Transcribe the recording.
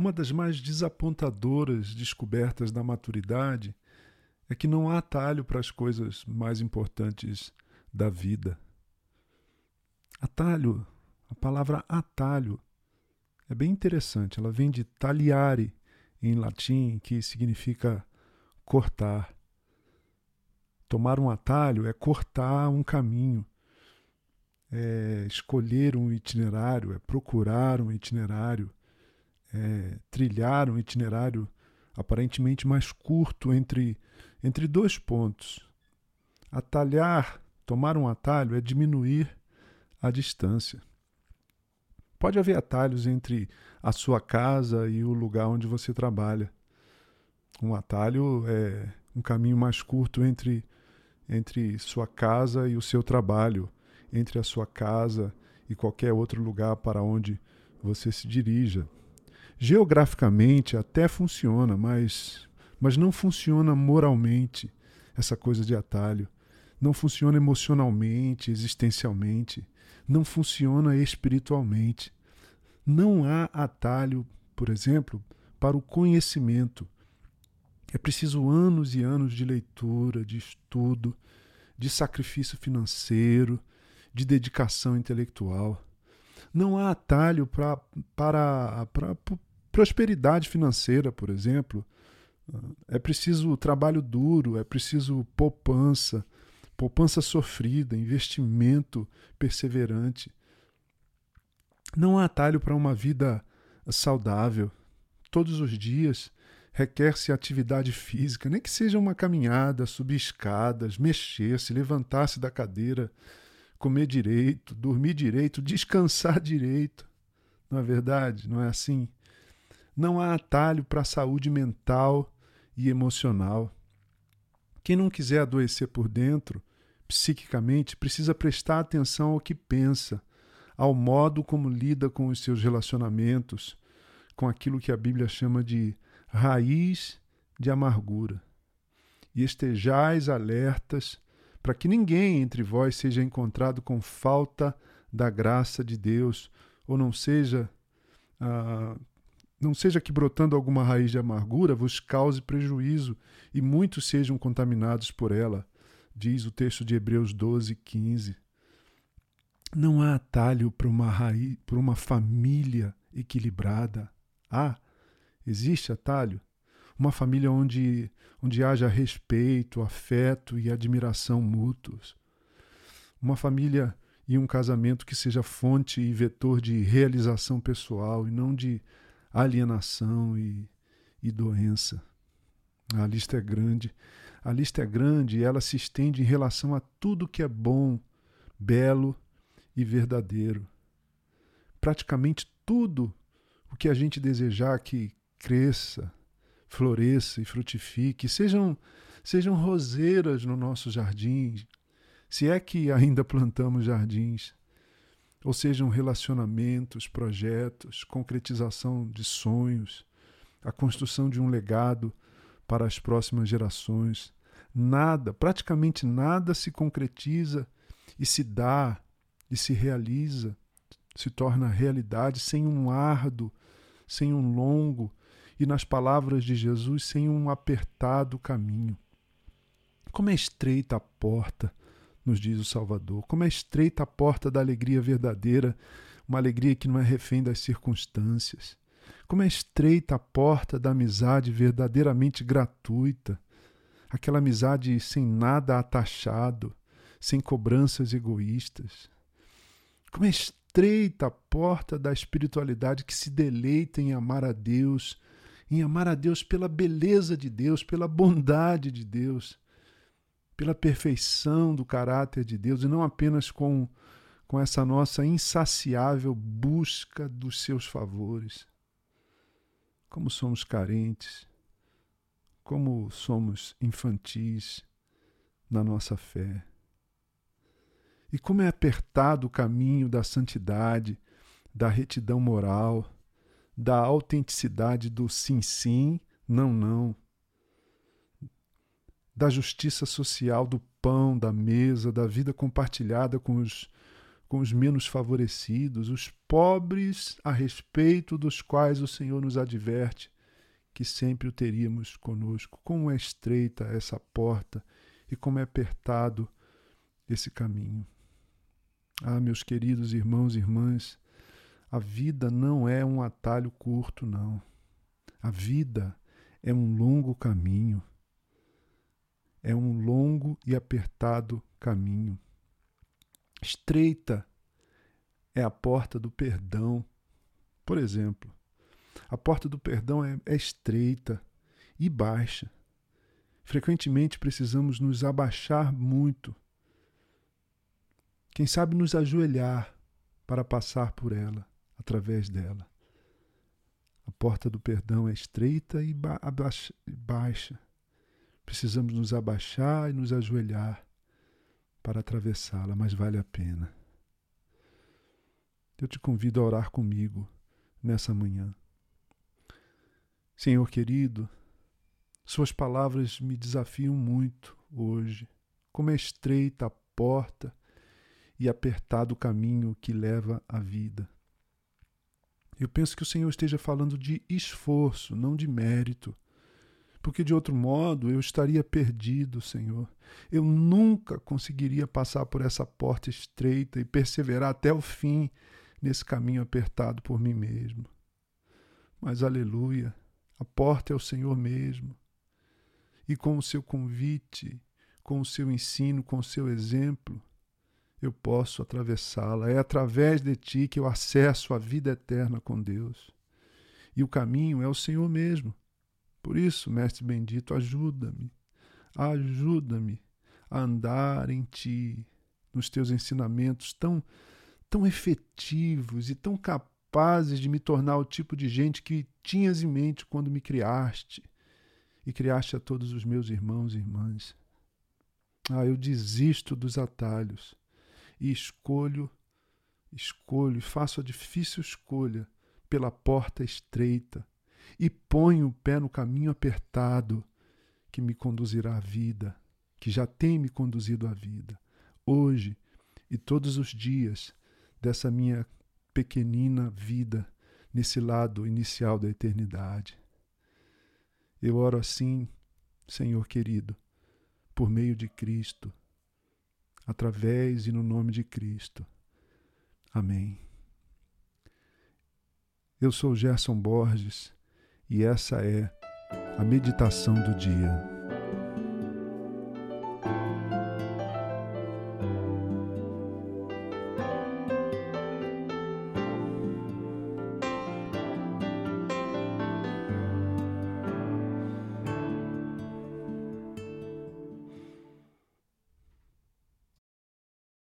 Uma das mais desapontadoras descobertas da maturidade é que não há atalho para as coisas mais importantes da vida. Atalho, a palavra atalho é bem interessante. Ela vem de tagliare em latim, que significa cortar. Tomar um atalho é cortar um caminho, é escolher um itinerário, é procurar um itinerário, é trilhar um itinerário aparentemente mais curto entre, entre dois pontos. Atalhar, tomar um atalho, é diminuir a distância. Pode haver atalhos entre a sua casa e o lugar onde você trabalha. Um atalho é um caminho mais curto entre, entre sua casa e o seu trabalho, entre a sua casa e qualquer outro lugar para onde você se dirija. Geograficamente até funciona, mas, mas não funciona moralmente essa coisa de atalho. Não funciona emocionalmente, existencialmente não funciona espiritualmente. Não há atalho, por exemplo, para o conhecimento. É preciso anos e anos de leitura, de estudo, de sacrifício financeiro, de dedicação intelectual. Não há atalho pra, para, para prosperidade financeira, por exemplo. É preciso trabalho duro, é preciso poupança, poupança sofrida, investimento perseverante. Não há atalho para uma vida saudável. Todos os dias requer-se atividade física, nem que seja uma caminhada, subir escadas, mexer-se, levantar-se da cadeira, comer direito, dormir direito, descansar direito. Não é verdade? Não é assim? Não há atalho para a saúde mental e emocional. Quem não quiser adoecer por dentro psiquicamente precisa prestar atenção ao que pensa, ao modo como lida com os seus relacionamentos, com aquilo que a Bíblia chama de raiz de amargura. E estejais alertas para que ninguém entre vós seja encontrado com falta da graça de Deus, ou não seja ah, não seja que brotando alguma raiz de amargura vos cause prejuízo e muitos sejam contaminados por ela diz o texto de Hebreus 12, 15. Não há atalho para uma raiz, para uma família equilibrada. Há, existe atalho. Uma família onde, onde haja respeito, afeto e admiração mútuos. Uma família e um casamento que seja fonte e vetor de realização pessoal e não de alienação e, e doença. A lista é grande. A lista é grande e ela se estende em relação a tudo que é bom, belo e verdadeiro. Praticamente tudo o que a gente desejar que cresça, floresça e frutifique, sejam, sejam roseiras no nosso jardim, se é que ainda plantamos jardins, ou sejam relacionamentos, projetos, concretização de sonhos, a construção de um legado para as próximas gerações. Nada, praticamente nada se concretiza e se dá e se realiza, se torna realidade sem um árduo, sem um longo e, nas palavras de Jesus, sem um apertado caminho. Como é estreita a porta, nos diz o Salvador, como é estreita a porta da alegria verdadeira, uma alegria que não é refém das circunstâncias. Como é estreita a porta da amizade verdadeiramente gratuita, aquela amizade sem nada atachado, sem cobranças egoístas. Como é estreita a porta da espiritualidade que se deleita em amar a Deus, em amar a Deus pela beleza de Deus, pela bondade de Deus, pela perfeição do caráter de Deus, e não apenas com, com essa nossa insaciável busca dos seus favores como somos carentes, como somos infantis na nossa fé. E como é apertado o caminho da santidade, da retidão moral, da autenticidade do sim, sim, não, não, da justiça social, do pão, da mesa, da vida compartilhada com os, com os menos favorecidos, os pobres a respeito dos quais o Senhor nos adverte que sempre o teríamos conosco. Como é estreita essa porta e como é apertado esse caminho. Ah, meus queridos irmãos e irmãs, a vida não é um atalho curto, não. A vida é um longo caminho. É um longo e apertado caminho. Estreita é a porta do perdão. Por exemplo, a porta do perdão é, é estreita e baixa. Frequentemente precisamos nos abaixar muito. Quem sabe nos ajoelhar para passar por ela, através dela. A porta do perdão é estreita e baixa. Precisamos nos abaixar e nos ajoelhar para atravessá-la, mas vale a pena. Eu te convido a orar comigo nessa manhã. Senhor querido, Suas palavras me desafiam muito hoje. Como é estreita a porta e apertado o caminho que leva à vida. Eu penso que o Senhor esteja falando de esforço, não de mérito porque de outro modo eu estaria perdido, Senhor. Eu nunca conseguiria passar por essa porta estreita e perseverar até o fim nesse caminho apertado por mim mesmo. Mas, aleluia, a porta é o Senhor mesmo. E com o seu convite, com o seu ensino, com o seu exemplo, eu posso atravessá-la. É através de ti que eu acesso a vida eterna com Deus. E o caminho é o Senhor mesmo. Por isso, Mestre bendito, ajuda-me, ajuda-me a andar em Ti, nos Teus ensinamentos tão, tão efetivos e tão capazes de me tornar o tipo de gente que tinhas em mente quando me criaste e criaste a todos os meus irmãos e irmãs. Ah, eu desisto dos atalhos e escolho, escolho faço a difícil escolha pela porta estreita e ponho o pé no caminho apertado que me conduzirá à vida, que já tem me conduzido à vida, hoje e todos os dias dessa minha pequenina vida nesse lado inicial da eternidade. Eu oro assim, Senhor querido, por meio de Cristo, através e no nome de Cristo. Amém. Eu sou Gerson Borges e essa é a meditação do dia.